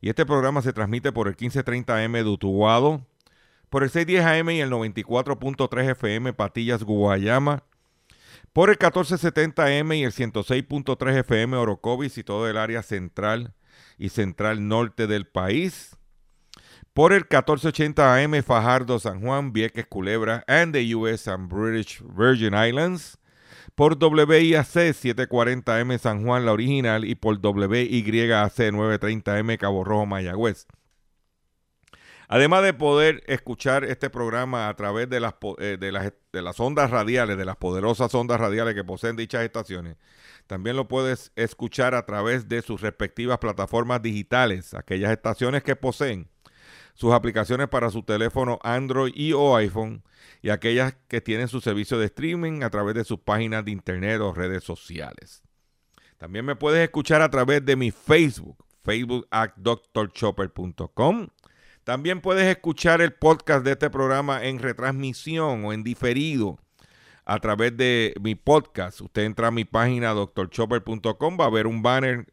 y este programa se transmite por el 1530M de por el 610AM y el 94.3 FM Patillas Guayama, por el 1470M y el 106.3 FM Orocovis y todo el área central y central norte del país por el 1480 AM Fajardo, San Juan, Vieques, Culebra, and the US and British Virgin Islands, por WIAC 740M San Juan, la original, y por WYAC 930M Cabo Rojo, Mayagüez. Además de poder escuchar este programa a través de las, eh, de, las, de las ondas radiales, de las poderosas ondas radiales que poseen dichas estaciones, también lo puedes escuchar a través de sus respectivas plataformas digitales, aquellas estaciones que poseen sus aplicaciones para su teléfono Android y o iPhone y aquellas que tienen su servicio de streaming a través de sus páginas de internet o redes sociales. También me puedes escuchar a través de mi Facebook, facebook at drchopper.com. También puedes escuchar el podcast de este programa en retransmisión o en diferido a través de mi podcast. Usted entra a mi página drchopper.com, va a ver un banner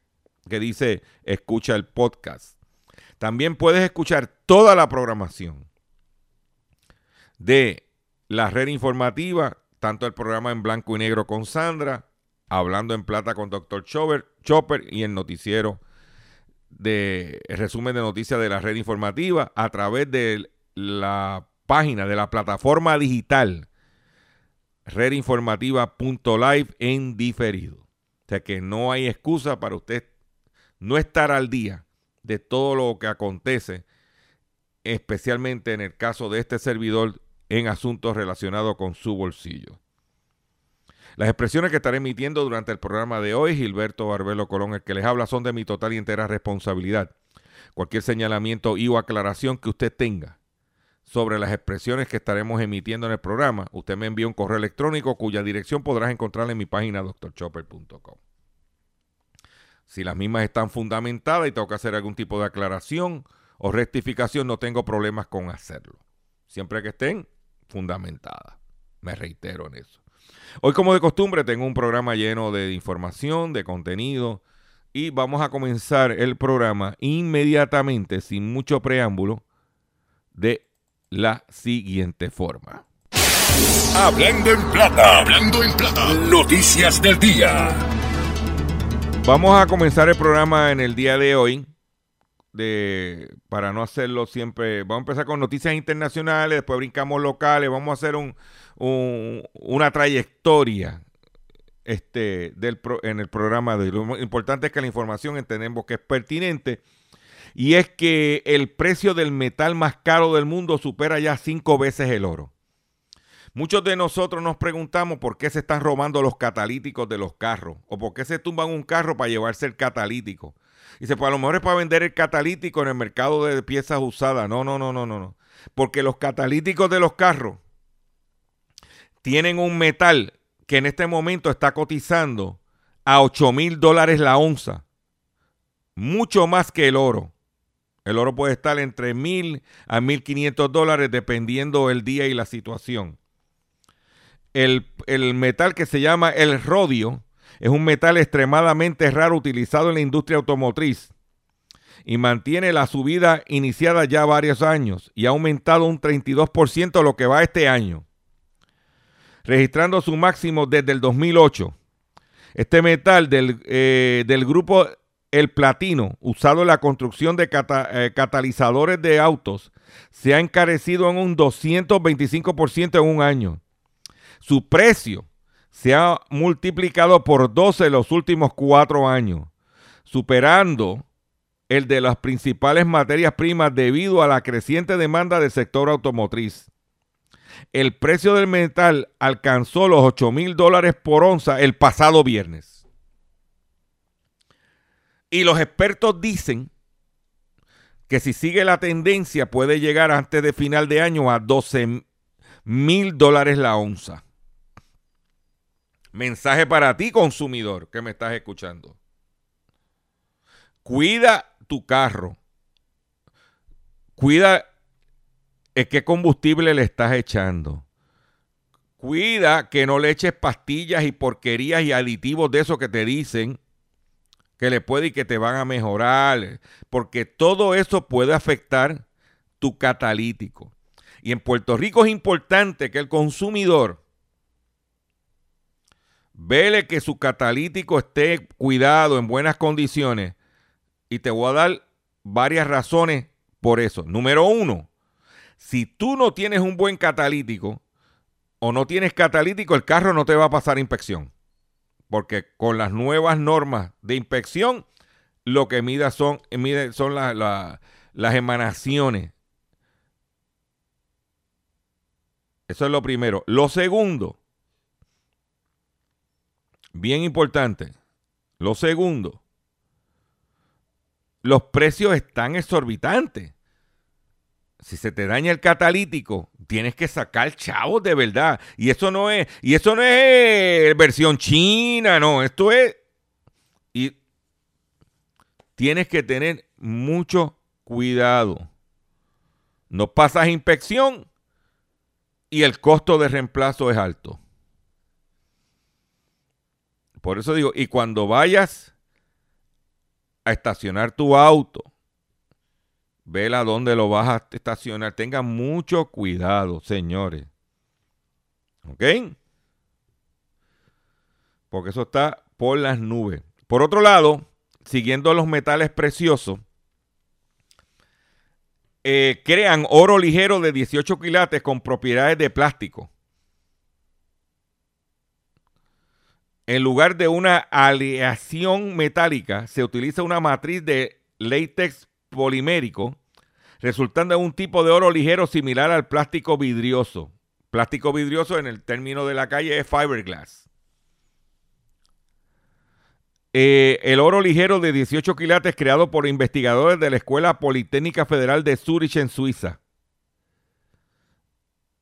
que dice escucha el podcast. También puedes escuchar toda la programación de la red informativa, tanto el programa en blanco y negro con Sandra, hablando en plata con Dr. Chopper, y el noticiero de resumen de noticias de la red informativa a través de la página de la plataforma digital redinformativa.live en diferido. O sea que no hay excusa para usted no estar al día de todo lo que acontece, especialmente en el caso de este servidor en asuntos relacionados con su bolsillo. Las expresiones que estaré emitiendo durante el programa de hoy, Gilberto Barbelo Colón, el que les habla, son de mi total y entera responsabilidad. Cualquier señalamiento y o aclaración que usted tenga sobre las expresiones que estaremos emitiendo en el programa, usted me envía un correo electrónico cuya dirección podrás encontrar en mi página drchopper.com. Si las mismas están fundamentadas y tengo que hacer algún tipo de aclaración o rectificación, no tengo problemas con hacerlo. Siempre que estén fundamentadas. Me reitero en eso. Hoy, como de costumbre, tengo un programa lleno de información, de contenido, y vamos a comenzar el programa inmediatamente, sin mucho preámbulo, de la siguiente forma. Hablando en plata, hablando en plata. Noticias del día. Vamos a comenzar el programa en el día de hoy. De, para no hacerlo siempre, vamos a empezar con noticias internacionales, después brincamos locales, vamos a hacer un, un- una trayectoria este, del pro- en el programa de. Lo importante es que la información entendemos que es pertinente y es que el precio del metal más caro del mundo supera ya cinco veces el oro. Muchos de nosotros nos preguntamos por qué se están robando los catalíticos de los carros o por qué se tumban un carro para llevarse el catalítico. Dice, pues a lo mejor es para vender el catalítico en el mercado de piezas usadas. No, no, no, no, no, no. Porque los catalíticos de los carros tienen un metal que en este momento está cotizando a 8 mil dólares la onza. Mucho más que el oro. El oro puede estar entre mil a 1.500 dólares dependiendo el día y la situación. El, metal que se llama el rodio es un metal extremadamente raro utilizado en la industria automotriz y mantiene la subida iniciada ya varios años y ha aumentado un 32% lo que va este año, registrando su máximo desde el 2008. Este metal del, eh, del grupo el platino usado en la construcción de eh, catalizadores de autos se ha encarecido en un 225% en un año. Su precio se ha multiplicado por 12 en los últimos cuatro años, superando el de las principales materias primas debido a la creciente demanda del sector automotriz. El precio del metal alcanzó los 8 mil dólares por onza el pasado viernes. Y los expertos dicen que si sigue la tendencia puede llegar antes de final de año a 12 mil dólares la onza. Mensaje para ti, consumidor, que me estás escuchando. Cuida tu carro. Cuida es qué combustible le estás echando. Cuida que no le eches pastillas y porquerías y aditivos de eso que te dicen que le puede y que te van a mejorar, porque todo eso puede afectar tu catalítico. Y en Puerto Rico es importante que el consumidor vele que su catalítico esté cuidado en buenas condiciones. Y te voy a dar varias razones por eso. Número uno, si tú no tienes un buen catalítico o no tienes catalítico, el carro no te va a pasar inspección porque con las nuevas normas de inspección, lo que mide son, mide son las emanaciones. Eso es lo primero. Lo segundo, bien importante, lo segundo, los precios están exorbitantes. Si se te daña el catalítico, tienes que sacar chavos de verdad. Y eso no es, y eso no es versión china, no. Esto es. Y tienes que tener mucho cuidado. No pasas inspección y el costo de reemplazo es alto. Por eso digo, y cuando vayas a estacionar tu auto, Vela dónde lo vas a estacionar. Tengan mucho cuidado, señores. ¿Ok? Porque eso está por las nubes. Por otro lado, siguiendo los metales preciosos, eh, crean oro ligero de 18 quilates con propiedades de plástico. En lugar de una aleación metálica, se utiliza una matriz de látex polimérico, resultando en un tipo de oro ligero similar al plástico vidrioso. Plástico vidrioso en el término de la calle es fiberglass. Eh, el oro ligero de 18 quilates creado por investigadores de la Escuela Politécnica Federal de Zurich en Suiza.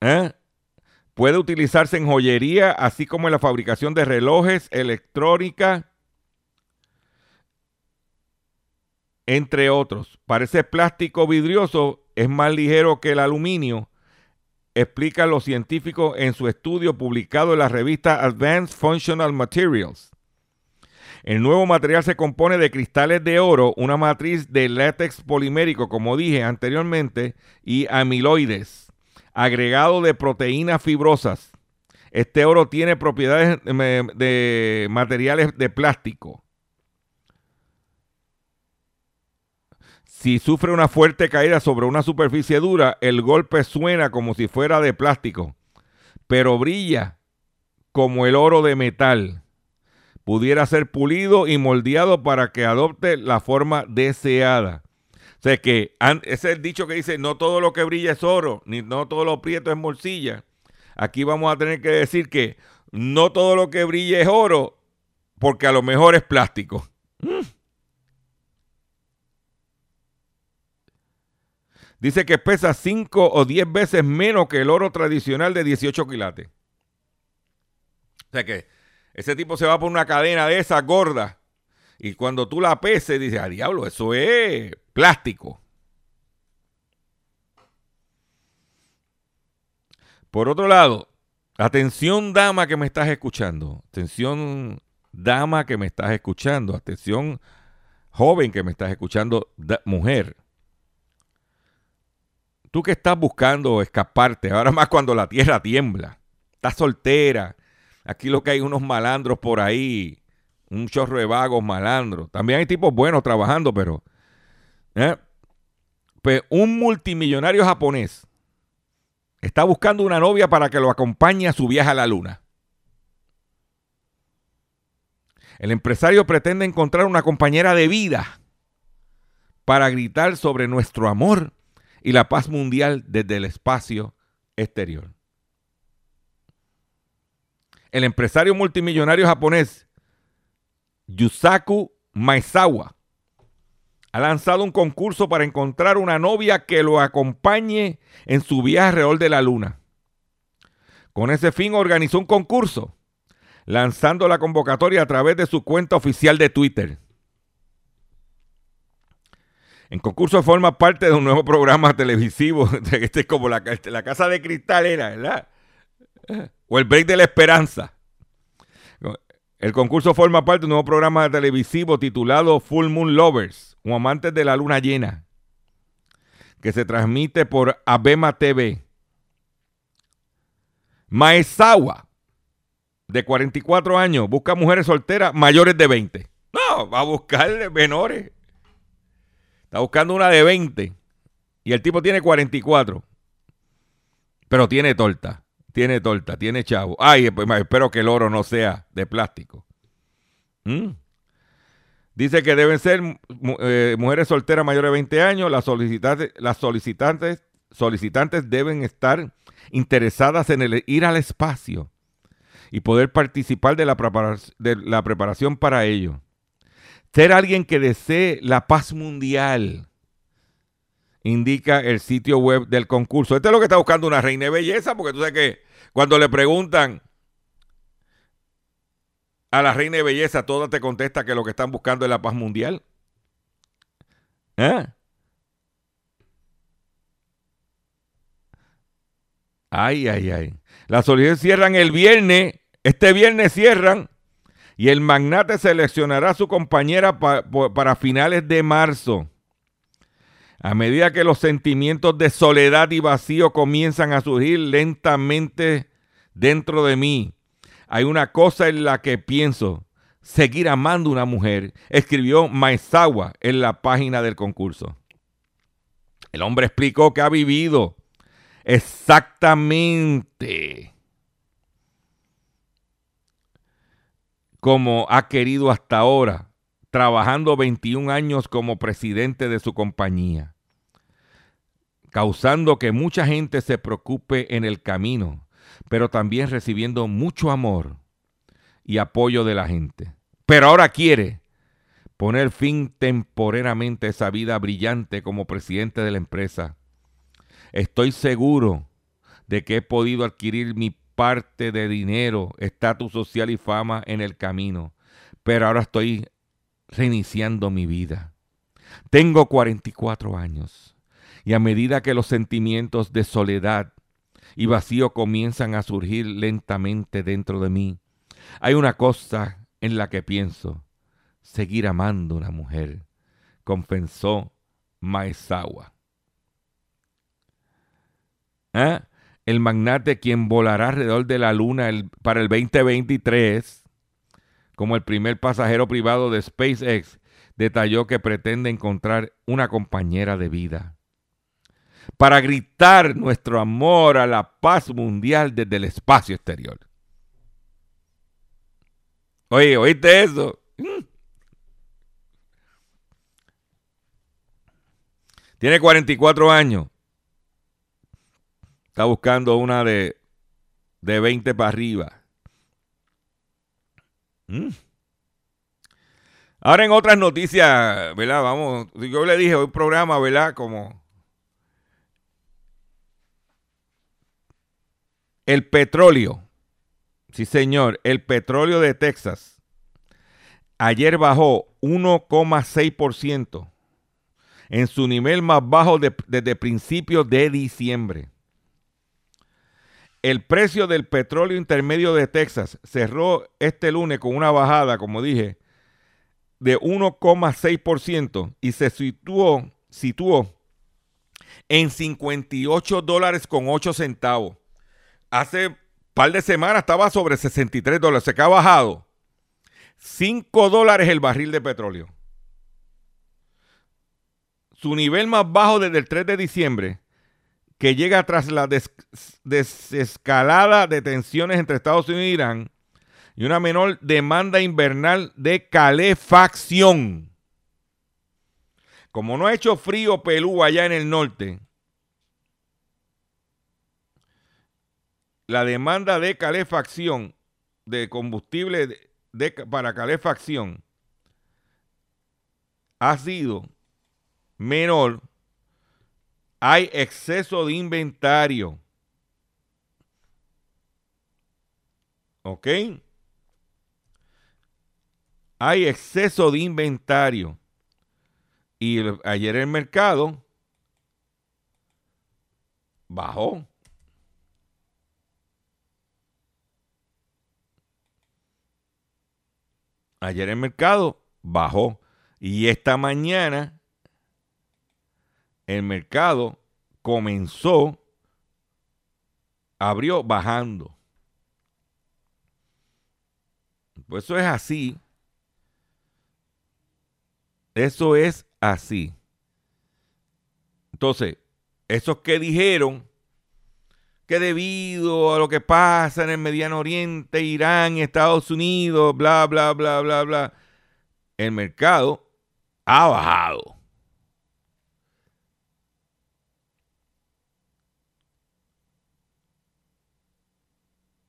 ¿Eh? Puede utilizarse en joyería, así como en la fabricación de relojes, electrónica, entre otros. Parece plástico vidrioso, es más ligero que el aluminio, explica los científicos en su estudio publicado en la revista Advanced Functional Materials. El nuevo material se compone de cristales de oro, una matriz de látex polimérico, como dije anteriormente, y amiloides, agregado de proteínas fibrosas. Este oro tiene propiedades de materiales de plástico. Si sufre una fuerte caída sobre una superficie dura, el golpe suena como si fuera de plástico, pero brilla como el oro de metal. Pudiera ser pulido y moldeado para que adopte la forma deseada. Sea que ese es el dicho que dice, no todo lo que brilla es oro, ni no todo lo prieto es morcilla. Aquí vamos a tener que decir que no todo lo que brilla es oro, porque a lo mejor es plástico. Mm. Dice que pesa 5 o 10 veces menos que el oro tradicional de 18 quilates. O sea que ese tipo se va por una cadena de esa gorda. Y cuando tú la peses, dices, a ah, diablo, eso es plástico. Por otro lado, atención dama que me estás escuchando. Atención dama que me estás escuchando. Atención joven que me estás escuchando, mujer. Tú que estás buscando escaparte, ahora más cuando la tierra tiembla, estás soltera, aquí lo que hay unos malandros por ahí Un chorro de vagos, malandros. También hay tipos buenos trabajando, pero... ¿eh? Pues un multimillonario japonés está buscando una novia para que lo acompañe a su viaje a la luna. El empresario pretende encontrar una compañera de vida para gritar sobre nuestro amor y la paz mundial desde el espacio exterior. El empresario multimillonario japonés Yusaku Maezawa ha lanzado un concurso para encontrar una novia que lo acompañe en su viaje alrededor de la luna. Con ese fin organizó un concurso, lanzando la convocatoria a través de su cuenta oficial de Twitter. El concurso forma parte de un nuevo programa televisivo, este es como la, la Casa de Cristal era, ¿verdad? O el Break de la Esperanza. El concurso forma parte de un nuevo programa televisivo titulado Full Moon Lovers, o Amantes de la Luna Llena, que se transmite por Abema TV. Maezawa, de 44 años, busca mujeres solteras mayores de 20. No, va a buscar menores. Está buscando una de 20. Y el tipo tiene 44. Pero tiene torta tiene torta, tiene chavo. Ay, pues, espero que el oro no sea de plástico. ¿Mm? Dice que deben ser eh, mujeres solteras mayores de 20 años. Las solicitantes, solicitantes, solicitantes deben estar interesadas en ir al espacio y poder participar de la, de la preparación para ello. Ser alguien que desee la paz mundial indica el sitio web del concurso. Este es lo que está buscando una reina de belleza, porque tú sabes que cuando le preguntan a la reina de belleza, toda te contesta que lo que están buscando es la paz mundial. ¿Eh? Ay, ay, ay. Las solicitudes cierran el viernes. Este viernes cierran. Y el magnate seleccionará a su compañera para finales de marzo. A medida que los sentimientos de soledad y vacío comienzan a surgir lentamente dentro de mí, hay una cosa en la que pienso, seguir amando a una mujer, escribió Maezawa en la página del concurso. El hombre explicó que ha vivido exactamente como ha querido hasta ahora, trabajando 21 años como presidente de su compañía causando que mucha gente se preocupe en el camino, pero también recibiendo mucho amor y apoyo de la gente. Pero ahora quiere poner fin temporeramente a esa vida brillante como presidente de la empresa. Estoy seguro de que he podido adquirir mi parte de dinero, estatus social y fama en el camino, pero ahora estoy reiniciando mi vida. Tengo 44 años y a medida que los sentimientos de soledad y vacío comienzan a surgir lentamente dentro de mí, hay una cosa en la que pienso, seguir amando a una mujer, confesó Maezawa. ¿Eh? El magnate quien volará alrededor de la luna para el 2023 como el primer pasajero privado de SpaceX, detalló que pretende encontrar una compañera de vida para gritar nuestro amor a la paz mundial desde el espacio exterior. Oye, ¿oíste eso? Mm. Tiene 44 años. Está buscando una de, de 20 para arriba. Mm. Ahora en otras noticias, ¿verdad? Vamos, yo le dije, un programa, ¿verdad? Como El petróleo, sí señor, el petróleo de Texas ayer bajó 1,6% en su nivel más bajo desde principios de diciembre. El precio del petróleo intermedio de Texas cerró este lunes con una bajada, como dije, de 1,6% y se situó, en 58 dólares con 8 centavos hace par de semanas estaba sobre 63 dólares, se ha bajado 5 dólares el barril de petróleo. Su nivel más bajo desde el 3 de diciembre, que llega tras la desescalada de tensiones entre Estados Unidos e Irán y una menor demanda invernal de calefacción. Como no ha hecho frío pelú allá en el norte, la demanda de calefacción, de combustible para calefacción, ha sido menor. Hay exceso de inventario. ¿Ok? Hay exceso de inventario. Y ayer el mercado bajó. Ayer el mercado bajó. Y esta mañana el mercado comenzó, abrió bajando. Pues eso es así. Eso es así. Entonces, esos que dijeron que debido a lo que pasa en el Mediano Oriente, Irán, Estados Unidos, bla, bla, bla, bla, bla, el mercado ha bajado.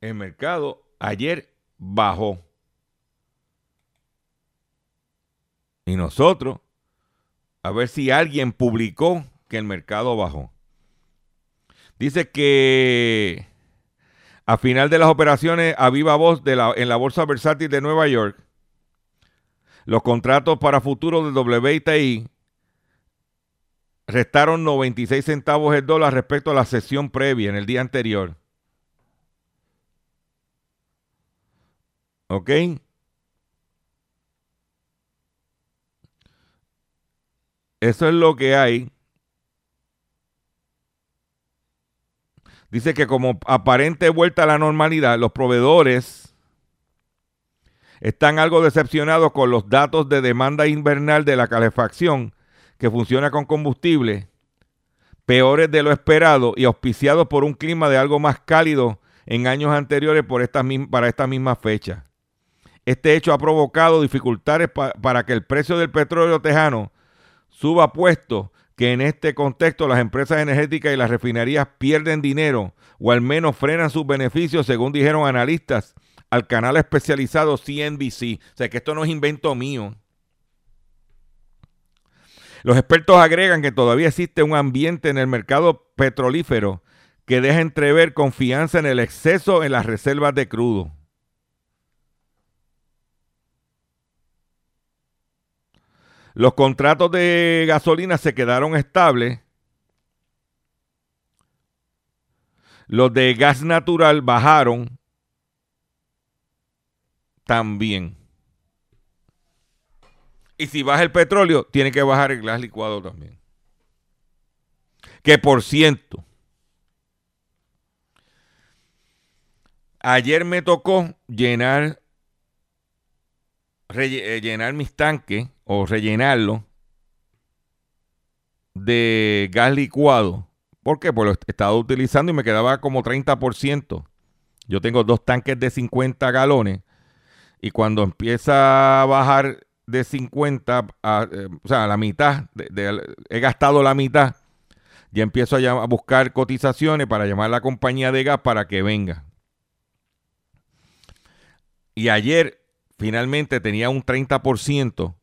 El mercado ayer bajó. Y nosotros, a ver si alguien publicó que el mercado bajó. Dice que a final de las operaciones a viva voz de la, en la Bolsa Versátil de Nueva York, los contratos para futuro de WTI restaron 96 centavos el dólar respecto a la sesión previa en el día anterior. ¿Ok? Eso es lo que hay. Dice que como aparente vuelta a la normalidad, los proveedores están algo decepcionados con los datos de demanda invernal de la calefacción que funciona con combustible, peores de lo esperado y auspiciados por un clima de algo más cálido en años anteriores por para esta misma fecha. Este hecho ha provocado dificultades para que el precio del petróleo tejano suba puesto que en este contexto las empresas energéticas y las refinerías pierden dinero o al menos frenan sus beneficios, según dijeron analistas al canal especializado CNBC. O sea que esto no es invento mío. Los expertos agregan que todavía existe un ambiente en el mercado petrolífero que deja entrever confianza en el exceso en las reservas de crudo. Los contratos de gasolina se quedaron estables. Los de gas natural bajaron también. Y si baja el petróleo, tiene que bajar el gas licuado también. Que por ciento, ayer me tocó llenar, eh, llenar mis tanques o rellenarlo de gas licuado. ¿Por qué? Pues lo estaba utilizando y me quedaba como 30%. Yo tengo dos tanques de 50 galones y cuando empieza a bajar de 50, a, eh, o sea, a la mitad, he gastado la mitad, ya empiezo a, a, buscar cotizaciones para llamar a la compañía de gas para que venga. Y ayer finalmente tenía un 30%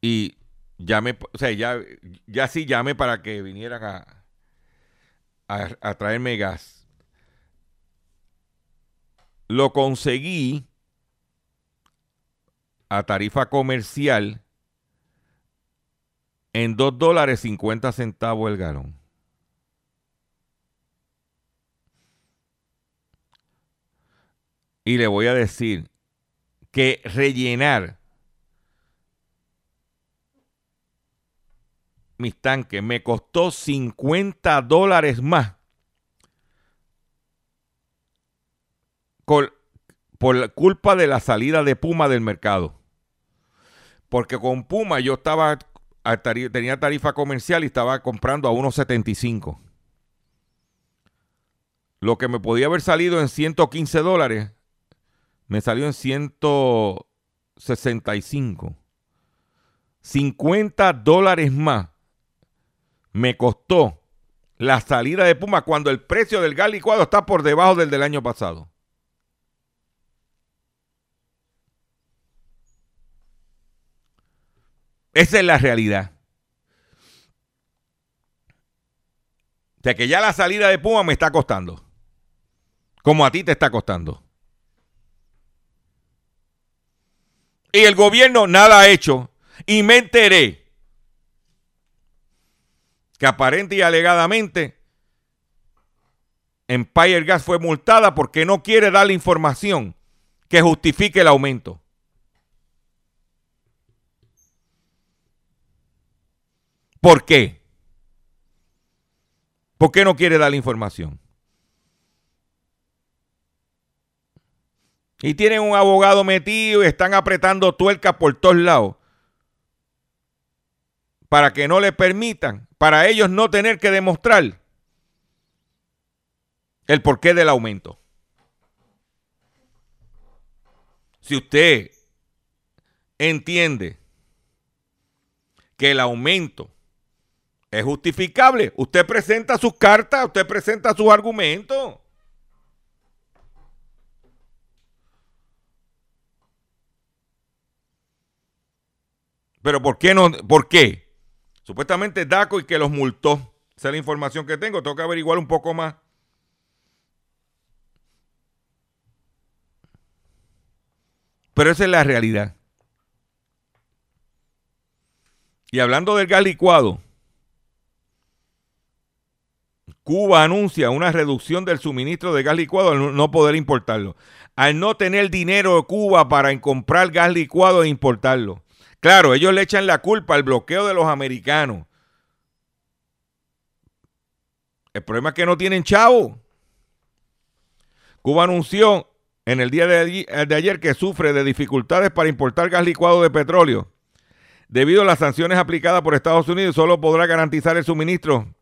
y llamé, o sea, ya, ya sí llamé para que vinieran a, a, traerme gas. Lo conseguí a tarifa comercial en 2 dólares 50 centavos el galón. Y le voy a decir que rellenar mis tanques me costó 50 dólares más por culpa de la salida de Puma del mercado. Porque con Puma yo estaba, tenía tarifa comercial y estaba comprando a 1.75. Lo que me podía haber salido en 115 dólares, me salió en 165. 50 dólares más me costó la salida de Puma cuando el precio del gas licuado está por debajo del del año pasado. Esa es la realidad. O sea que ya la salida de Puma me está costando. Como a ti te está costando. Y el gobierno nada ha hecho. Y me enteré que aparente y alegadamente Empire Gas fue multada porque no quiere dar la información que justifique el aumento. ¿Por qué? ¿Por qué no quiere dar la información? Y tienen un abogado metido y están apretando tuerca por todos lados para que no le permitan, para ellos no tener que demostrar el porqué del aumento. Si usted entiende que el aumento es justificable. Usted presenta sus cartas, usted presenta sus argumentos. Pero ¿por qué no? ¿Por qué? Supuestamente DACO y que los multó. Esa es la información que tengo. Tengo que averiguar un poco más. Pero esa es la realidad. Y hablando del gas licuado, Cuba anuncia una reducción del suministro de gas licuado al no poder importarlo. Al no tener dinero de Cuba para comprar gas licuado e importarlo. Claro, ellos le echan la culpa al bloqueo de los americanos. El problema es que no tienen chavo. Cuba anunció en el día de, ayer que sufre de dificultades para importar gas licuado de petróleo. Debido a las sanciones aplicadas por Estados Unidos, solo podrá garantizar el suministro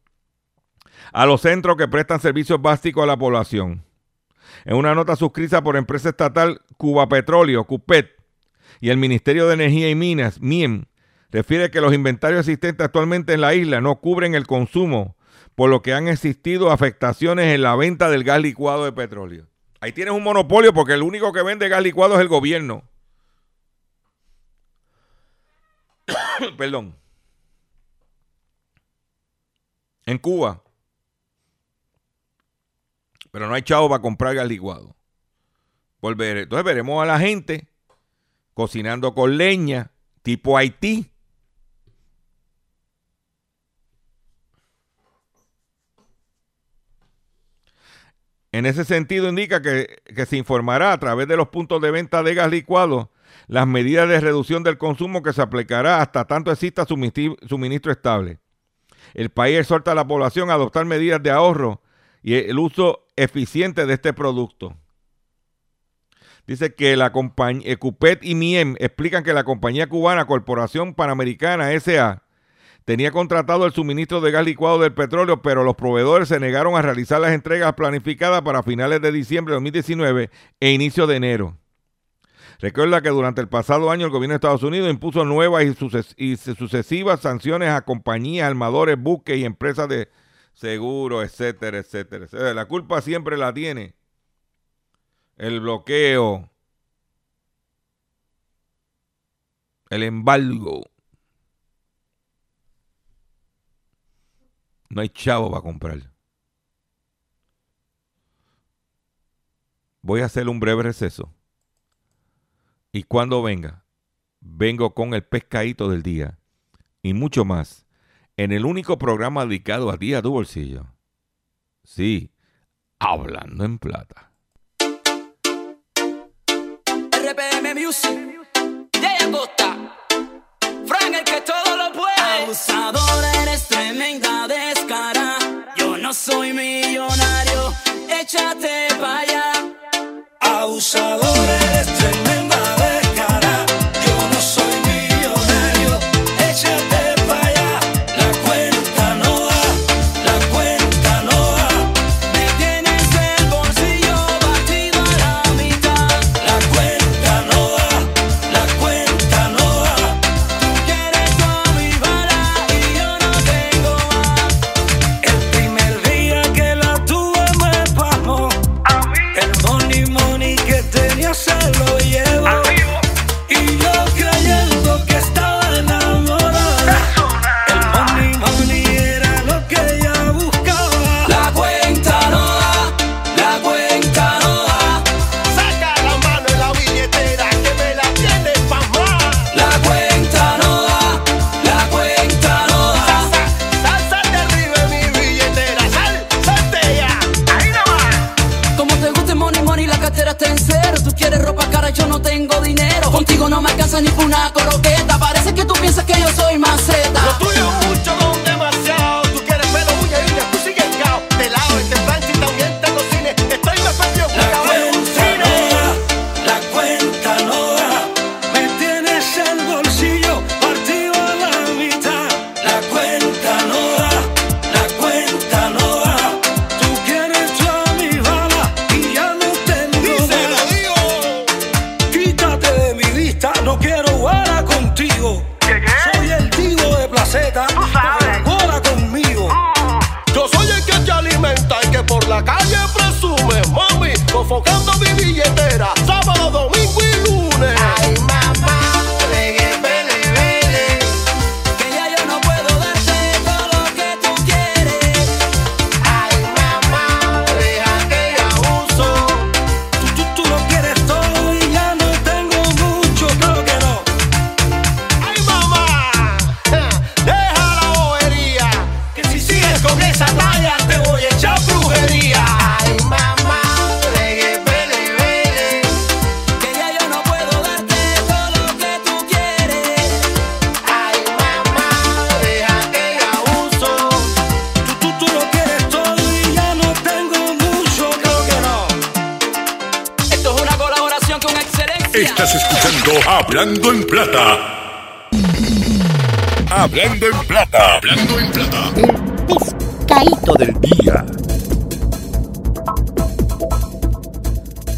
a los centros que prestan servicios básicos a la población. En una nota suscrita por empresa estatal Cuba Petróleo, CUPET, y el Ministerio de Energía y Minas, MIEM, refiere que los inventarios existentes actualmente en la isla no cubren el consumo, por lo que han existido afectaciones en la venta del gas licuado de petróleo. Ahí tienes un monopolio porque el único que vende gas licuado es el gobierno. Perdón. En Cuba, pero no hay chavo para comprar gas licuado. Entonces veremos a la gente cocinando con leña, tipo Haití. En ese sentido indica que, se informará a través de los puntos de venta de gas licuado las medidas de reducción del consumo que se aplicará hasta tanto exista suministro estable. El país exhorta a la población a adoptar medidas de ahorro y el uso eficiente de este producto. Dice que la compañía Ecupet y MIEM explican que la compañía cubana Corporación Panamericana SA tenía contratado el suministro de gas licuado del petróleo, pero los proveedores se negaron a realizar las entregas planificadas para finales de diciembre de 2019 e inicio de enero. Recuerda que durante el pasado año el gobierno de Estados Unidos impuso nuevas y, sucesivas sanciones a compañías, armadores, buques y empresas de seguro, etcétera, etcétera. La culpa siempre la tiene el bloqueo, el embargo. No hay chavo para comprar. Voy a hacer un breve receso. Y cuando venga, vengo con el pescadito del día y mucho más en el único programa dedicado a ti, a tu bolsillo. Sí, hablando en plata. RPM Music, Jay Acosta, Frank el que todo lo puede. Abusador, eres tremenda descara. Yo no soy millonario, échate para allá. Abusador una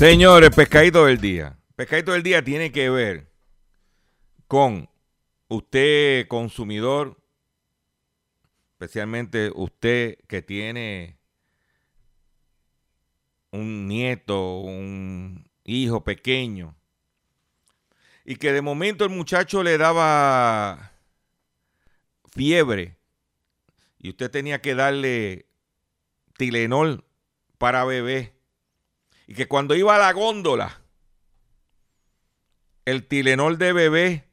Señores, pescadito del día. Pescadito del día tiene que ver con usted consumidor, especialmente usted que tiene un nieto, un hijo pequeño, y que de momento el muchacho le daba fiebre y usted tenía que darle Tilenol para bebé. Y que cuando iba a la góndola, el Tilenol de bebé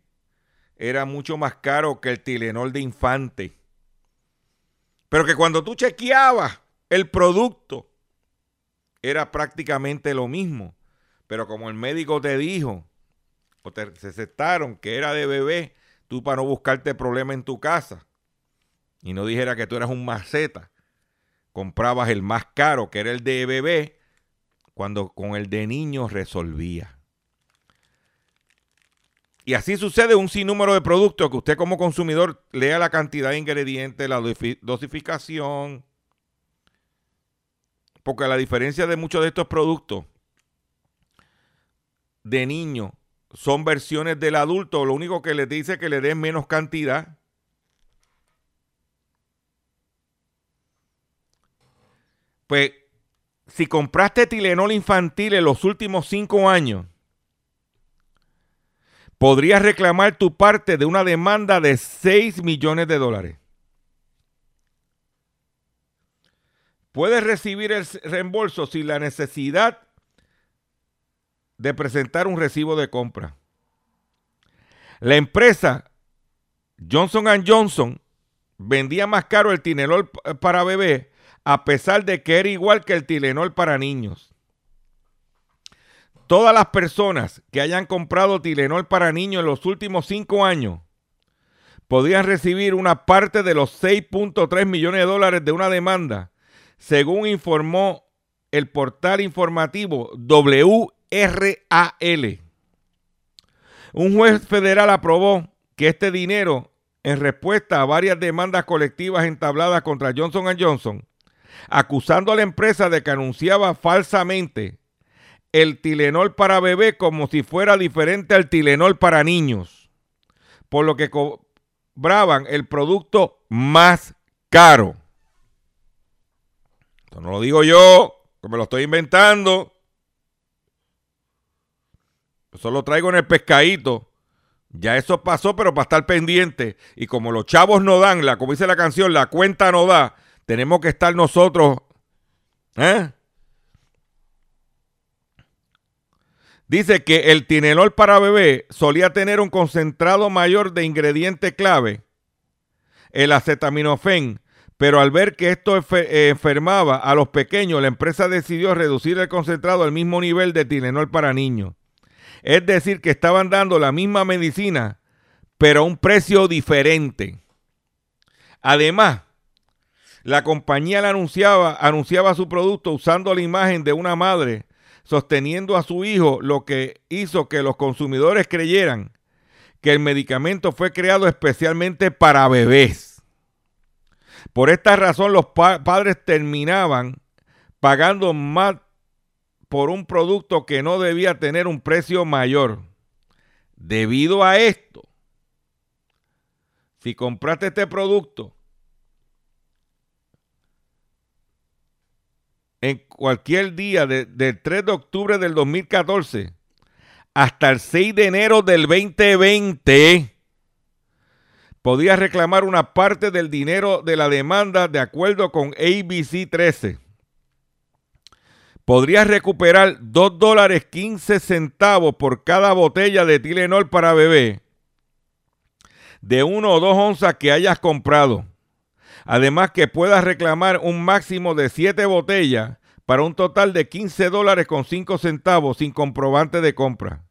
era mucho más caro que el Tilenol de infante. Pero que cuando tú chequeabas el producto, era prácticamente lo mismo. Pero como el médico te dijo, o te recetaron que era de bebé, tú para no buscarte problema en tu casa, y no dijera que tú eras un maceta, comprabas el más caro, que era el de bebé, cuando con el de niño resolvía. Y así sucede un sinnúmero de productos que usted como consumidor lea la cantidad de ingredientes, la dosi- dosificación. Porque la diferencia de muchos de estos productos de niño son versiones del adulto, lo único que les dice es que le den menos cantidad. Pues si compraste Tilenol infantil en los últimos cinco años, podrías reclamar tu parte de una demanda de 6 millones de dólares. Puedes recibir el reembolso sin la necesidad de presentar un recibo de compra. La empresa Johnson Johnson vendía más caro el Tilenol para bebé a pesar de que era igual que el Tilenol para niños. Todas las personas que hayan comprado Tilenol para niños en los últimos cinco años podrían recibir una parte de los 6.3 millones de dólares de una demanda, según informó el portal informativo WRAL. Un juez federal aprobó que este dinero, en respuesta a varias demandas colectivas entabladas contra Johnson Johnson, acusando a la empresa de que anunciaba falsamente el Tilenol para bebé como si fuera diferente al Tilenol para niños, por lo que cobraban el producto más caro. Esto no lo digo yo, que me lo estoy inventando. Eso lo traigo en el pescadito. Ya eso pasó, pero para estar pendiente. Y como los chavos no dan, la, como dice la canción, la cuenta no da, tenemos que estar nosotros. ¿eh? Dice que el Tilenol para bebé solía tener un concentrado mayor de ingrediente clave, el acetaminofén, pero al ver que esto enfer- enfermaba a los pequeños, la empresa decidió reducir el concentrado al mismo nivel de Tilenol para niños. Es decir, que estaban dando la misma medicina, pero a un precio diferente. Además, la compañía anunciaba, anunciaba su producto usando la imagen de una madre sosteniendo a su hijo, lo que hizo que los consumidores creyeran que el medicamento fue creado especialmente para bebés. Por esta razón los padres terminaban pagando más por un producto que no debía tener un precio mayor. Debido a esto, si compraste este producto en cualquier día del 3 de octubre del 2014 hasta el 6 de enero del 2020, podía reclamar una parte del dinero de la demanda de acuerdo con ABC 13. Podría recuperar 2 dólares 15 centavos por cada botella de Tilenol para bebé de 1 o 2 onzas que hayas comprado. Además que puedas reclamar un máximo de 7 botellas para un total de 15 dólares con 5 centavos sin comprobante de compra.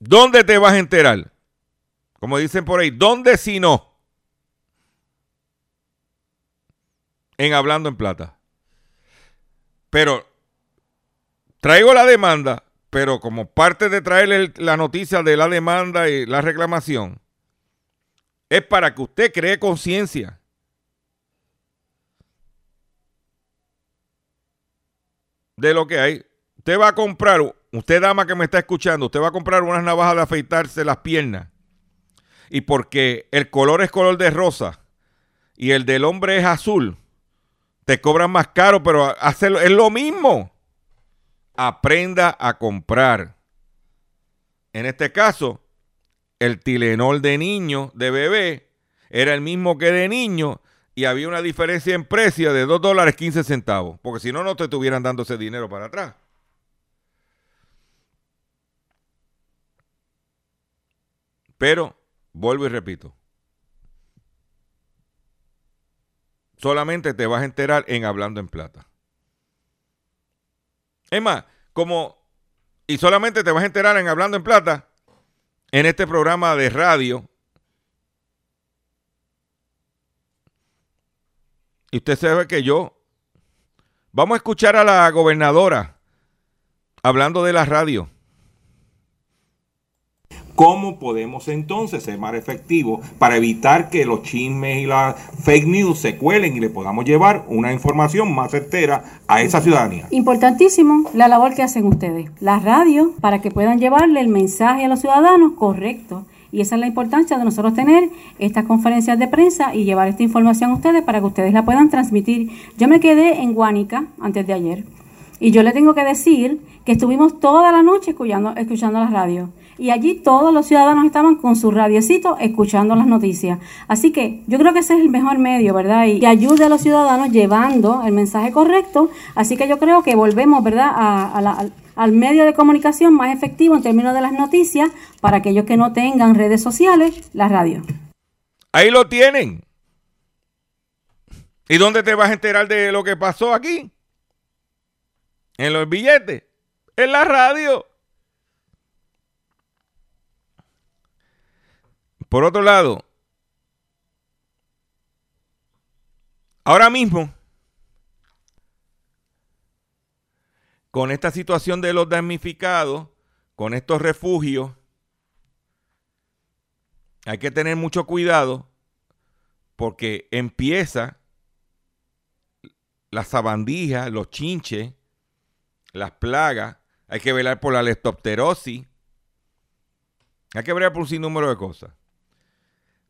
¿Dónde te vas a enterar? Como dicen por ahí, ¿dónde si no? En Hablando en Plata. Pero traigo la demanda pero como parte de traerle la noticia de la demanda y la reclamación, es para que usted cree conciencia. De lo que hay. Usted va a comprar, usted dama que me está escuchando, usted va a comprar unas navajas de afeitarse las piernas. Y porque el color es color de rosa y el del hombre es azul, te cobran más caro, pero hacerlo, es lo mismo aprenda a comprar. En este caso, el Tilenol de niño, de bebé, era el mismo que de niño y había una diferencia en precio de 2 dólares 15 centavos, porque si no, no te estuvieran dando ese dinero para atrás. Pero, vuelvo y repito, solamente te vas a enterar en Hablando en Plata. Es más, como, y solamente te vas a enterar en Hablando en Plata, en este programa de radio. Y usted sabe que yo, vamos a escuchar a la gobernadora hablando de la radio. ¿Cómo podemos entonces ser más efectivos para evitar que los chismes y las fake news se cuelen y le podamos llevar una información más certera a esa ciudadanía? Importantísimo la labor que hacen ustedes. La radio, para que puedan llevarle el mensaje a los ciudadanos correcto. Y esa es la importancia de nosotros tener estas conferencias de prensa y llevar esta información a ustedes para que ustedes la puedan transmitir. Yo me quedé en Guánica antes de ayer y yo le tengo que decir que estuvimos toda la noche escuchando, escuchando la radio y allí todos los ciudadanos estaban con su radiecito escuchando las noticias. Así que yo creo que ese es el mejor medio, ¿verdad? Y que ayude a los ciudadanos llevando el mensaje correcto. Así que yo creo que volvemos, ¿verdad?, al medio de comunicación más efectivo en términos de las noticias para aquellos que no tengan redes sociales, la radio. Ahí lo tienen. ¿Y dónde te vas a enterar de lo que pasó aquí? En los billetes. En la radio. Por otro lado, ahora mismo, con esta situación de los damnificados, con estos refugios, hay que tener mucho cuidado porque empieza la sabandija, los chinches, las plagas, hay que velar por la leptopterosis, hay que velar por un sinnúmero de cosas.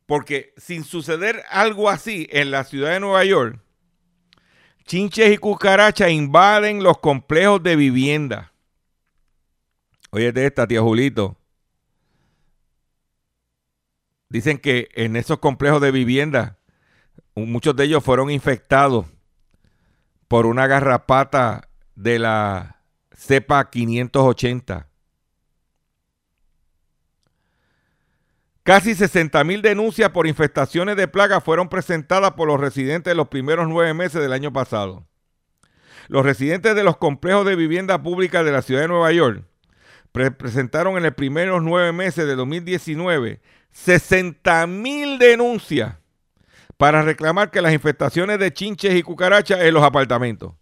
Porque sin suceder algo así en la ciudad de Nueva York, chinches y cucarachas invaden los complejos de vivienda. Oye, de esta, tía Julito. Dicen que en esos complejos de vivienda, muchos de ellos fueron infectados por una garrapata de la cepa 580. Casi 60 mil denuncias por infestaciones de plagas fueron presentadas por los residentes en los primeros nueve meses del año pasado. Los residentes de los complejos de vivienda pública de la ciudad de Nueva York presentaron en los primeros nueve meses de 2019 60 mil denuncias para reclamar que las infestaciones de chinches y cucarachas en los apartamentos.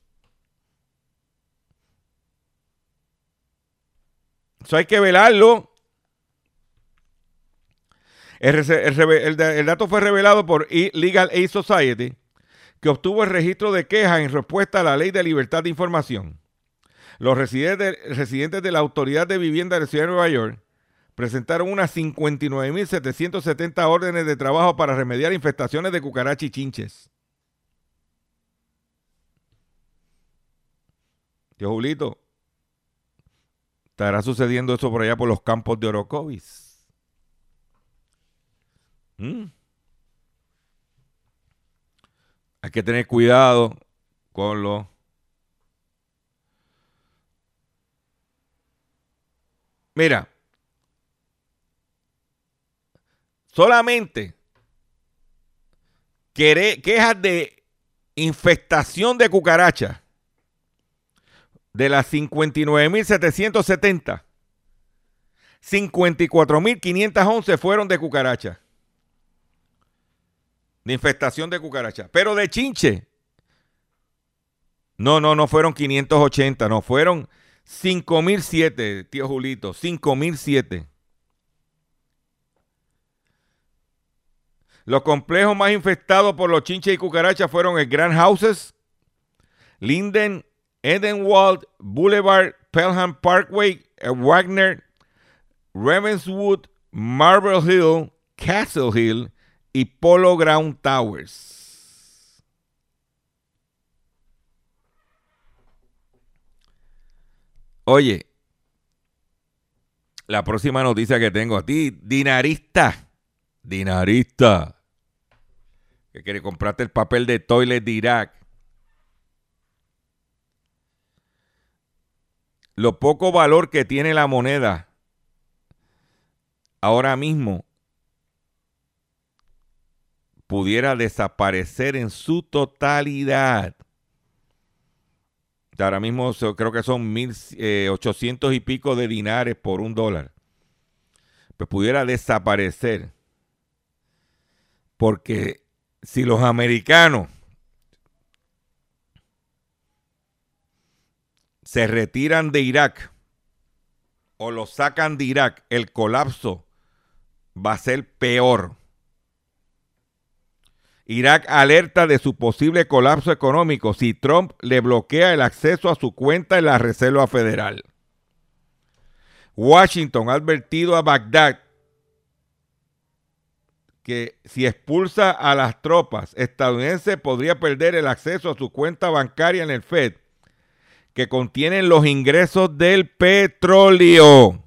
Eso hay que velarlo. El, dato fue revelado por Legal Aid Society, que obtuvo el registro de quejas en respuesta a la ley de libertad de información. Los residentes, residentes de la Autoridad de Vivienda de la Ciudad de Nueva York presentaron unas 59.770 órdenes de trabajo para remediar infestaciones de cucarachas y chinches. Tío Julito, estará sucediendo eso por allá por los campos de Orocovis. ¿Mm? Hay que tener cuidado con los Mira, solamente quejas de infestación de cucarachas de las 59.770, 54.511 fueron de cucaracha. De infestación de cucaracha. Pero de chinche. No, no, no fueron 580, no, fueron 5007, tío Julito, 5007. Los complejos más infestados por los chinches y cucarachas fueron el Grand Houses, Linden, Edenwald, Boulevard, Pelham Parkway, Wagner, Ravenswood, Marble Hill, Castle Hill y Polo Ground Towers. Oye, la próxima noticia que tengo a ti, dinarista, dinarista, que quiere comprarte el papel de toilet de Irak. Lo poco valor que tiene la moneda ahora mismo pudiera desaparecer en su totalidad ahora mismo creo que son mil eh, ochocientos y pico de dinares por un dólar, pues pudiera desaparecer. Porque si los americanos se retiran de Irak o lo sacan de Irak, el colapso va a ser peor. Irak alerta de su posible colapso económico si Trump le bloquea el acceso a su cuenta en la Reserva Federal. Washington ha advertido a Bagdad que si expulsa a las tropas estadounidenses podría perder el acceso a su cuenta bancaria en el Fed, que contienen los ingresos del petróleo.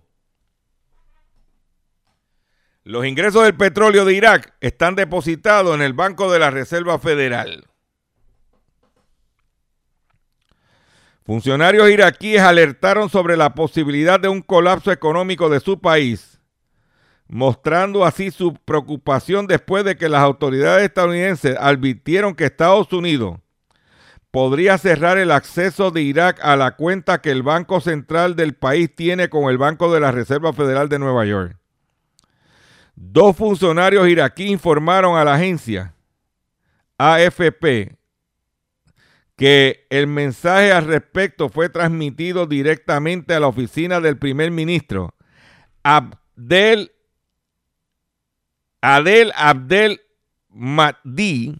Los ingresos del petróleo de Irak están depositados en el Banco de la Reserva Federal. Funcionarios iraquíes alertaron sobre la posibilidad de un colapso económico de su país, mostrando así su preocupación después de que las autoridades estadounidenses advirtieron que Estados Unidos podría cerrar el acceso de Irak a la cuenta que el Banco Central del país tiene con el Banco de la Reserva Federal de Nueva York. Dos funcionarios iraquíes informaron a la agencia AFP que el mensaje al respecto fue transmitido directamente a la oficina del primer ministro Abdel Adel Abdel Mahdi.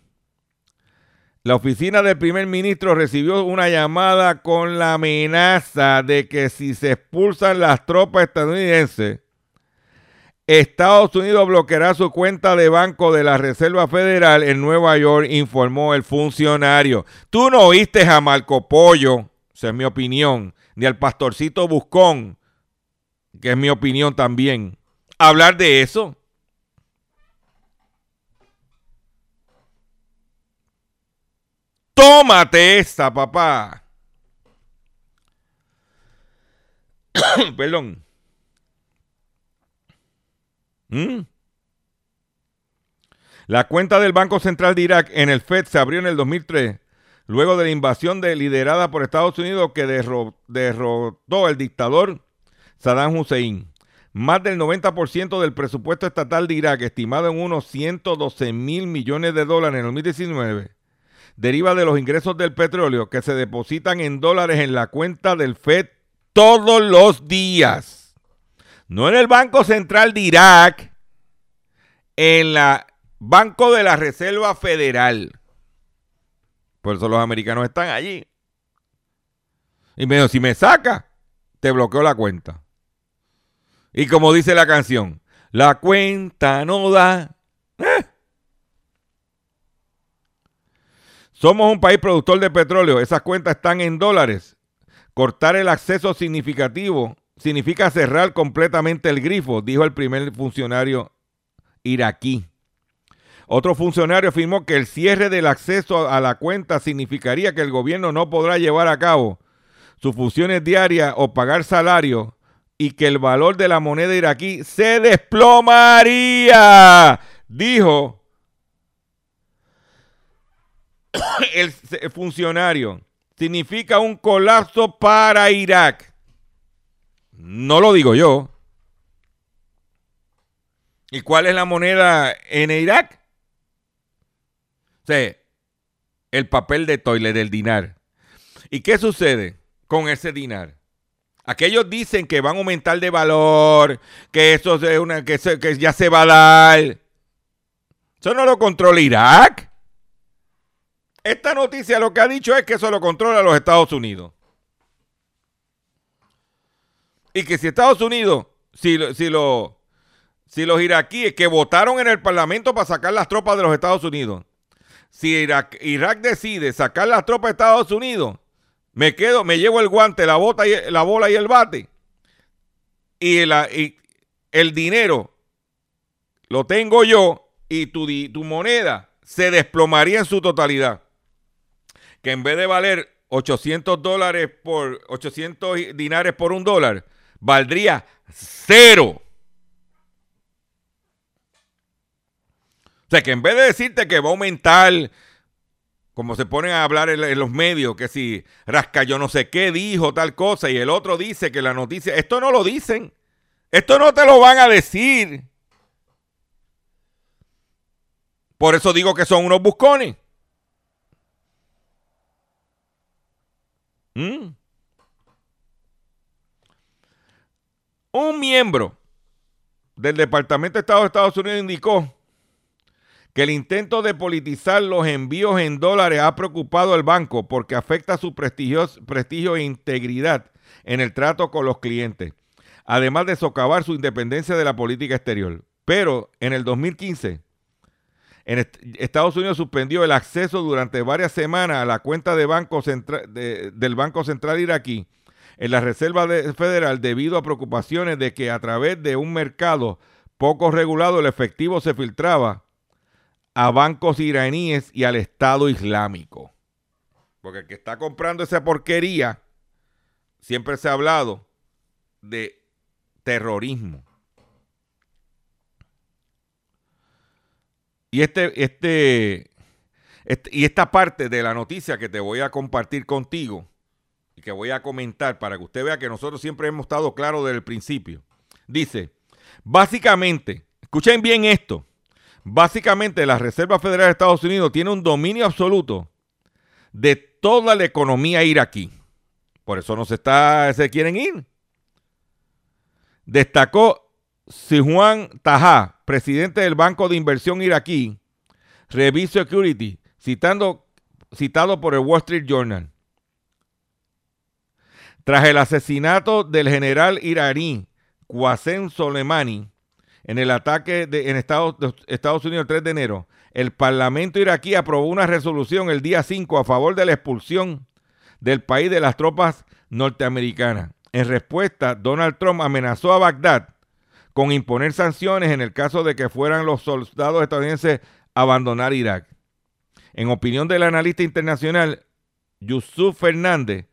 La oficina del primer ministro recibió una llamada con la amenaza de que si se expulsan las tropas estadounidenses, Estados Unidos bloqueará su cuenta de banco de la Reserva Federal en Nueva York, informó el funcionario. Tú no oíste a Marco Pollo, esa es mi opinión, ni al pastorcito Buscón, que es mi opinión también, hablar de eso. Tómate esta, papá. Perdón. ¿Mm? La cuenta del Banco Central de Irak en el FED se abrió en el 2003 luego de la invasión de, liderada por Estados Unidos que derrotó al dictador Saddam Hussein. Más del 90% del presupuesto estatal de Irak, estimado en unos 112 mil millones de dólares en 2019, deriva de los ingresos del petróleo que se depositan en dólares en la cuenta del FED todos los días. No en el Banco Central de Irak, en el Banco de la Reserva Federal. Por eso los americanos están allí. Y me dijo, si me saca, te bloqueo la cuenta. Y como dice la canción, la cuenta no da. Eh. Somos un país productor de petróleo. Esas cuentas están en dólares. Cortar el acceso significativo significa cerrar completamente el grifo, dijo el primer funcionario iraquí. Otro funcionario afirmó que el cierre del acceso a la cuenta significaría que el gobierno no podrá llevar a cabo sus funciones diarias o pagar salario y que el valor de la moneda iraquí se desplomaría, dijo el funcionario. Significa un colapso para Irak. No lo digo yo. ¿Y cuál es la moneda en Irak? O el papel de toile del dinar. ¿Y qué sucede con ese dinar? Aquellos dicen que van a aumentar de valor, que eso es una, que, que ya se va a dar. Eso no lo controla Irak. Esta noticia lo que ha dicho es que eso lo controla los Estados Unidos. Y que si Estados Unidos, si, si, lo, si los iraquíes que votaron en el Parlamento para sacar las tropas de los Estados Unidos, si Irak, Irak decide sacar las tropas de Estados Unidos, me quedo, me llevo el guante, la, bota y, la bola y el bate. Y, el dinero lo tengo yo y tu, tu moneda se desplomaría en su totalidad. Que en vez de valer 800 dólares por 800 dinares por un dólar, valdría cero. O sea que en vez de decirte que va a aumentar como se ponen a hablar en, los medios, que si Rasca yo no sé qué dijo tal cosa y el otro dice que la noticia, esto no lo dicen, esto no te lo van a decir. Por eso digo que son unos buscones. ¿Mm? Un miembro del Departamento de Estado de Estados Unidos indicó que el intento de politizar los envíos en dólares ha preocupado al banco porque afecta su prestigio, e integridad en el trato con los clientes, además de socavar su independencia de la política exterior. Pero en el 2015, en Estados Unidos suspendió el acceso durante varias semanas a la cuenta del Banco Central iraquí en la Reserva Federal debido a preocupaciones de que a través de un mercado poco regulado el efectivo se filtraba a bancos iraníes y al Estado Islámico. Porque el que está comprando esa porquería, siempre se ha hablado de terrorismo. Y este, este, este, y esta parte de la noticia que te voy a compartir contigo que voy a comentar para que usted vea que nosotros siempre hemos estado claros desde el principio. Dice, básicamente, escuchen bien esto. Básicamente, la Reserva Federal de Estados Unidos tiene un dominio absoluto de toda la economía iraquí. Por eso no se, está, se quieren ir. Destacó Sijuan Taha, presidente del Banco de Inversión iraquí, Revis Security, citando, citado por el Wall Street Journal. Tras el asesinato del general iraní Qasem Soleimani, en el ataque de, en Estados, Estados Unidos el 3 de enero, el Parlamento iraquí aprobó una resolución el día 5 a favor de la expulsión del país de las tropas norteamericanas. En respuesta, Donald Trump amenazó a Bagdad con imponer sanciones en el caso de que fueran los soldados estadounidenses a abandonar Irak. En opinión del analista internacional Yusuf Fernández,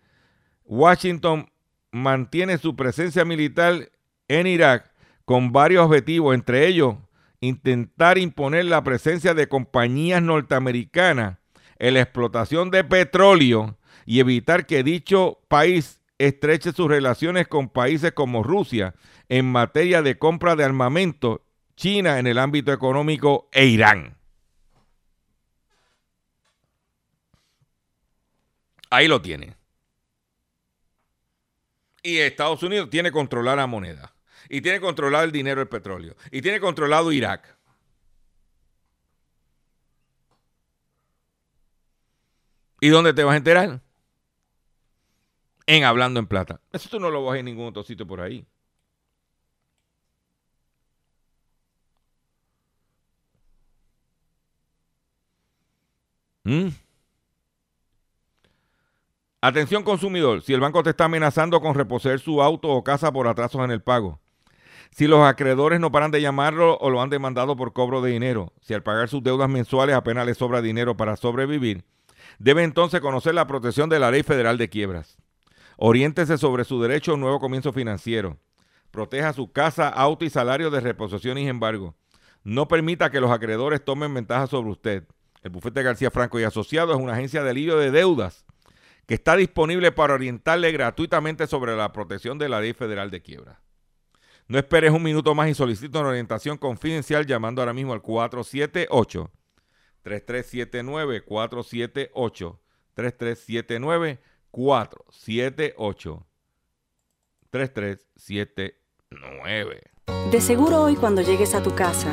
Washington mantiene su presencia militar en Irak con varios objetivos, entre ellos intentar imponer la presencia de compañías norteamericanas en la explotación de petróleo y evitar que dicho país estreche sus relaciones con países como Rusia en materia de compra de armamento, China en el ámbito económico e Irán. Ahí lo tiene. Y Estados Unidos tiene controlada la moneda. Y tiene controlado el dinero del petróleo. Y tiene controlado Irak. ¿Y dónde te vas a enterar? En Hablando en Plata. Eso tú no lo vas en ningún otro sitio por ahí. ¿Mm? Atención consumidor, si el banco te está amenazando con reposer su auto o casa por atrasos en el pago, si los acreedores no paran de llamarlo o lo han demandado por cobro de dinero, si al pagar sus deudas mensuales apenas le sobra dinero para sobrevivir, debe entonces conocer la protección de la Ley Federal de Quiebras. Oriéntese sobre su derecho a un nuevo comienzo financiero. Proteja su casa, auto y salario de reposición y embargo. No permita que los acreedores tomen ventaja sobre usted. El bufete García Franco y Asociados es una agencia de alivio de deudas que está disponible para orientarle gratuitamente sobre la protección de la Ley Federal de Quiebra. No esperes un minuto más y solicita una orientación confidencial llamando ahora mismo al 478 3379 478 3379 478 3379 De seguro hoy cuando llegues a tu casa,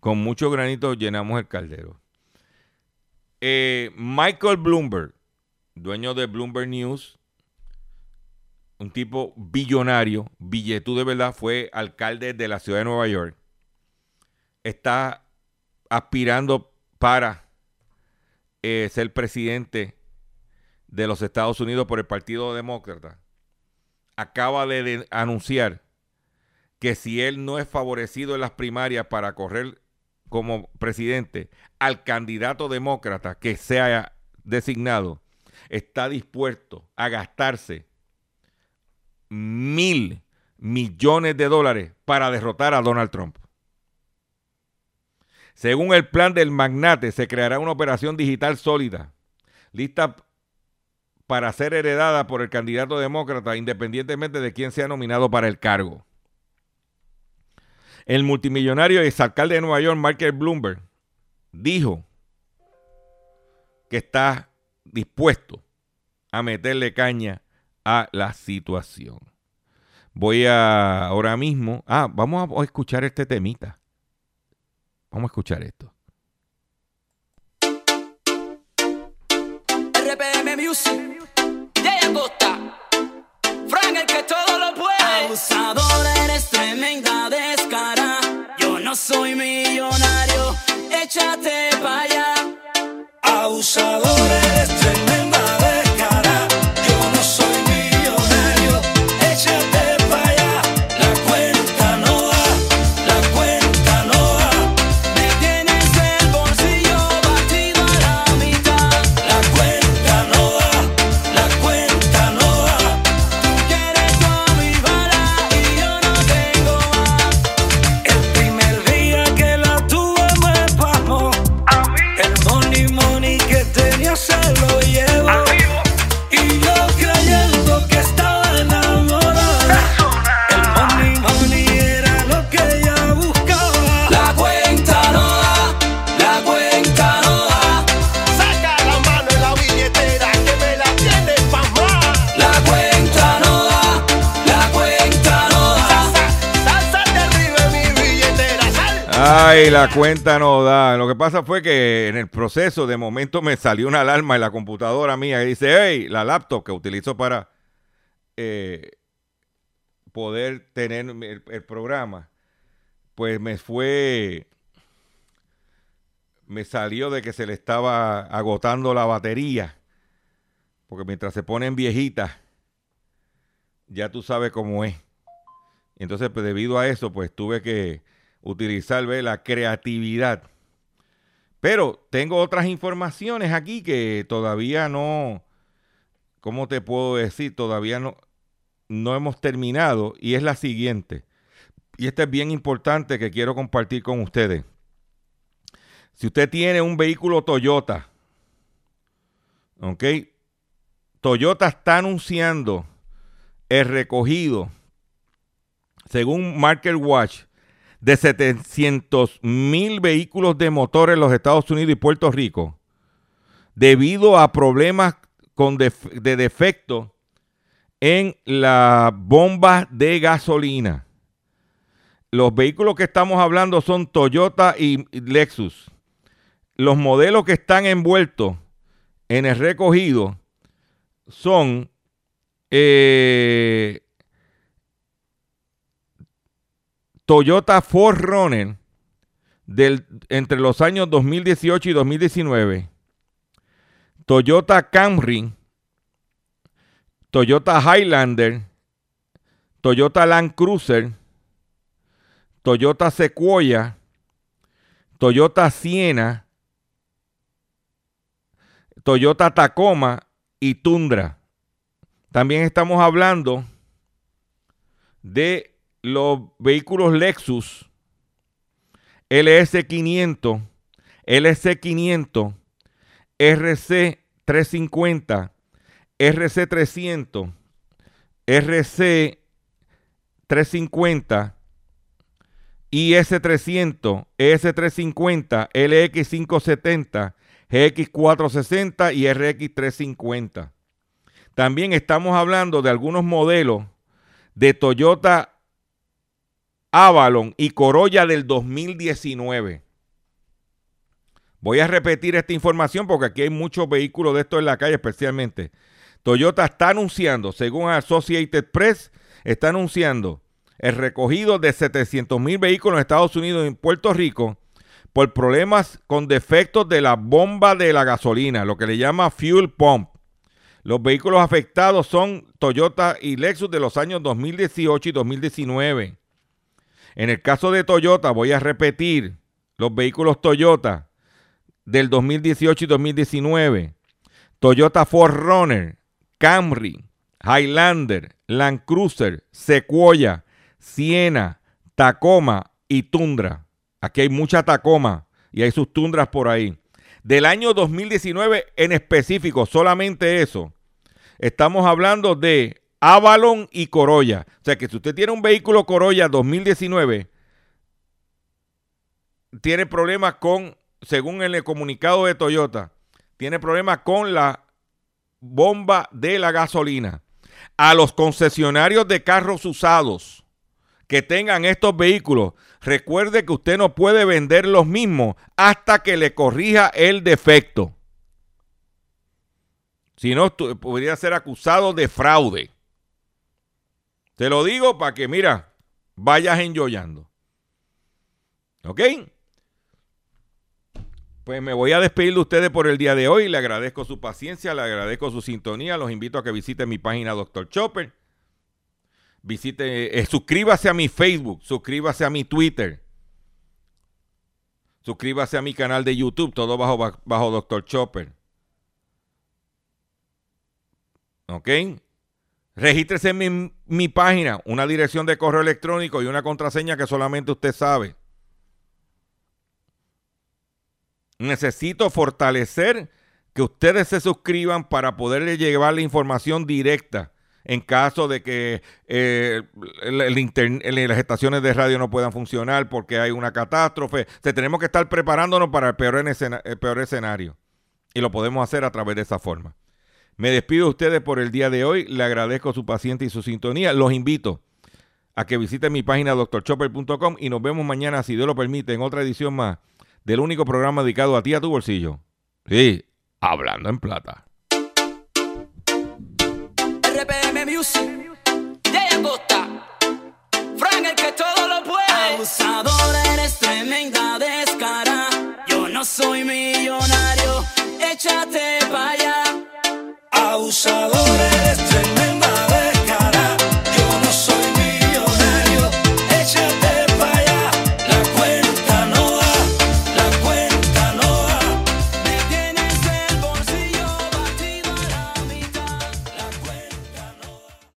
con muchos granitos llenamos el caldero. Eh, Michael Bloomberg, dueño de Bloomberg News, un tipo billonario, billetú de verdad, fue alcalde de la ciudad de Nueva York. Está aspirando para eh, ser presidente de los Estados Unidos por el Partido Demócrata. Acaba de anunciar que si él no es favorecido en las primarias para correr como presidente al candidato demócrata que sea designado, está dispuesto a gastarse mil millones de dólares para derrotar a Donald Trump. Según el plan del magnate, se creará una operación digital sólida, lista para ser heredada por el candidato demócrata independientemente de quién sea nominado para el cargo. El multimillonario exalcalde de Nueva York, Michael Bloomberg, dijo que está dispuesto a meterle caña a la situación. Voy a ahora mismo. Ah, vamos a escuchar este temita. Vamos a escuchar esto. RPM Music, Jay Acosta, Frank el que todo lo puede. Abusadora, eres tremenda descara. No soy millonario, échate pa' allá. Abusador, eres tremenda Ay, la cuenta no da. Lo que pasa fue que en el proceso de momento me salió una alarma en la computadora mía que dice, hey, la laptop que utilizo para eh, poder tener el, programa, pues me fue, me salió de que se le estaba agotando la batería. Porque mientras se ponen viejitas, ya tú sabes cómo es. Entonces, pues, debido a eso, pues tuve que utilizar la creatividad. Pero tengo otras informaciones aquí que todavía no, ¿cómo te puedo decir? Todavía no, no hemos terminado y es la siguiente. Y esta es bien importante que quiero compartir con ustedes. Si usted tiene un vehículo Toyota, ¿ok? Toyota está anunciando el recogido, según Market Watch, de 700 mil vehículos de motor en los Estados Unidos y Puerto Rico, debido a problemas con de defecto en las bombas de gasolina. Los vehículos que estamos hablando son Toyota y Lexus. Los modelos que están envueltos en el recogido son eh, Toyota 4Runner del, entre los años 2018 y 2019, Toyota Camry, Toyota Highlander, Toyota Land Cruiser, Toyota Sequoia, Toyota Siena, Toyota Tacoma y Tundra. También estamos hablando de los vehículos Lexus LS500, LC500, RC350, RC300, RC350, IS300, ES350, LX570, GX460 y RX350. También estamos hablando de algunos modelos de Toyota Avalon y Corolla del 2019. Voy a repetir esta información porque aquí hay muchos vehículos de estos en la calle especialmente. Toyota está anunciando, según Associated Press, está anunciando el recogido de 700 mil vehículos en Estados Unidos y en Puerto Rico por problemas con defectos de la bomba de la gasolina, lo que le llama fuel pump. Los vehículos afectados son Toyota y Lexus de los años 2018 y 2019. En el caso de Toyota, voy a repetir, los vehículos Toyota del 2018 y 2019, Toyota 4Runner, Camry, Highlander, Land Cruiser, Sequoia, Siena, Tacoma y Tundra. Aquí hay mucha Tacoma y hay sus tundras por ahí. Del año 2019 en específico, solamente eso. Estamos hablando de Avalon y Corolla. O sea que si usted tiene un vehículo Corolla 2019, tiene problemas con, según el comunicado de Toyota, tiene problemas con la bomba de la gasolina. A los concesionarios de carros usados que tengan estos vehículos, recuerde que usted no puede vender los mismos hasta que le corrija el defecto. Si no, podría ser acusado de fraude. Te lo digo para que, mira, vayas enjoyando. ¿Ok? Pues me voy a despedir de ustedes por el día de hoy. Le agradezco su paciencia, le agradezco su sintonía. Los invito a que visiten mi página Dr. Chopper. Visite, eh, suscríbase a mi Facebook, suscríbase a mi Twitter. Suscríbase a mi canal de YouTube, todo bajo, bajo Dr. Chopper. ¿Ok? Regístrese en mi, página, una dirección de correo electrónico y una contraseña que solamente usted sabe. Necesito fortalecer que ustedes se suscriban para poderle llevar la información directa en caso de que eh, las estaciones de radio no puedan funcionar porque hay una catástrofe. tenemos que estar preparándonos para el peor, el peor escenario. Y lo podemos hacer a través de esa forma. Me despido de ustedes por el día de hoy. Le agradezco su paciencia y su sintonía. Los invito a que visiten mi página doctorchopper.com y nos vemos mañana, si Dios lo permite, en otra edición más del único programa dedicado a ti, a tu bolsillo. Sí, hablando en plata. RPM Music, de Costa, Frank el que todo lo puede. Abusadora, eres tremenda descara. Yo no soy millonario, échate para allá abusador, eres tremendo.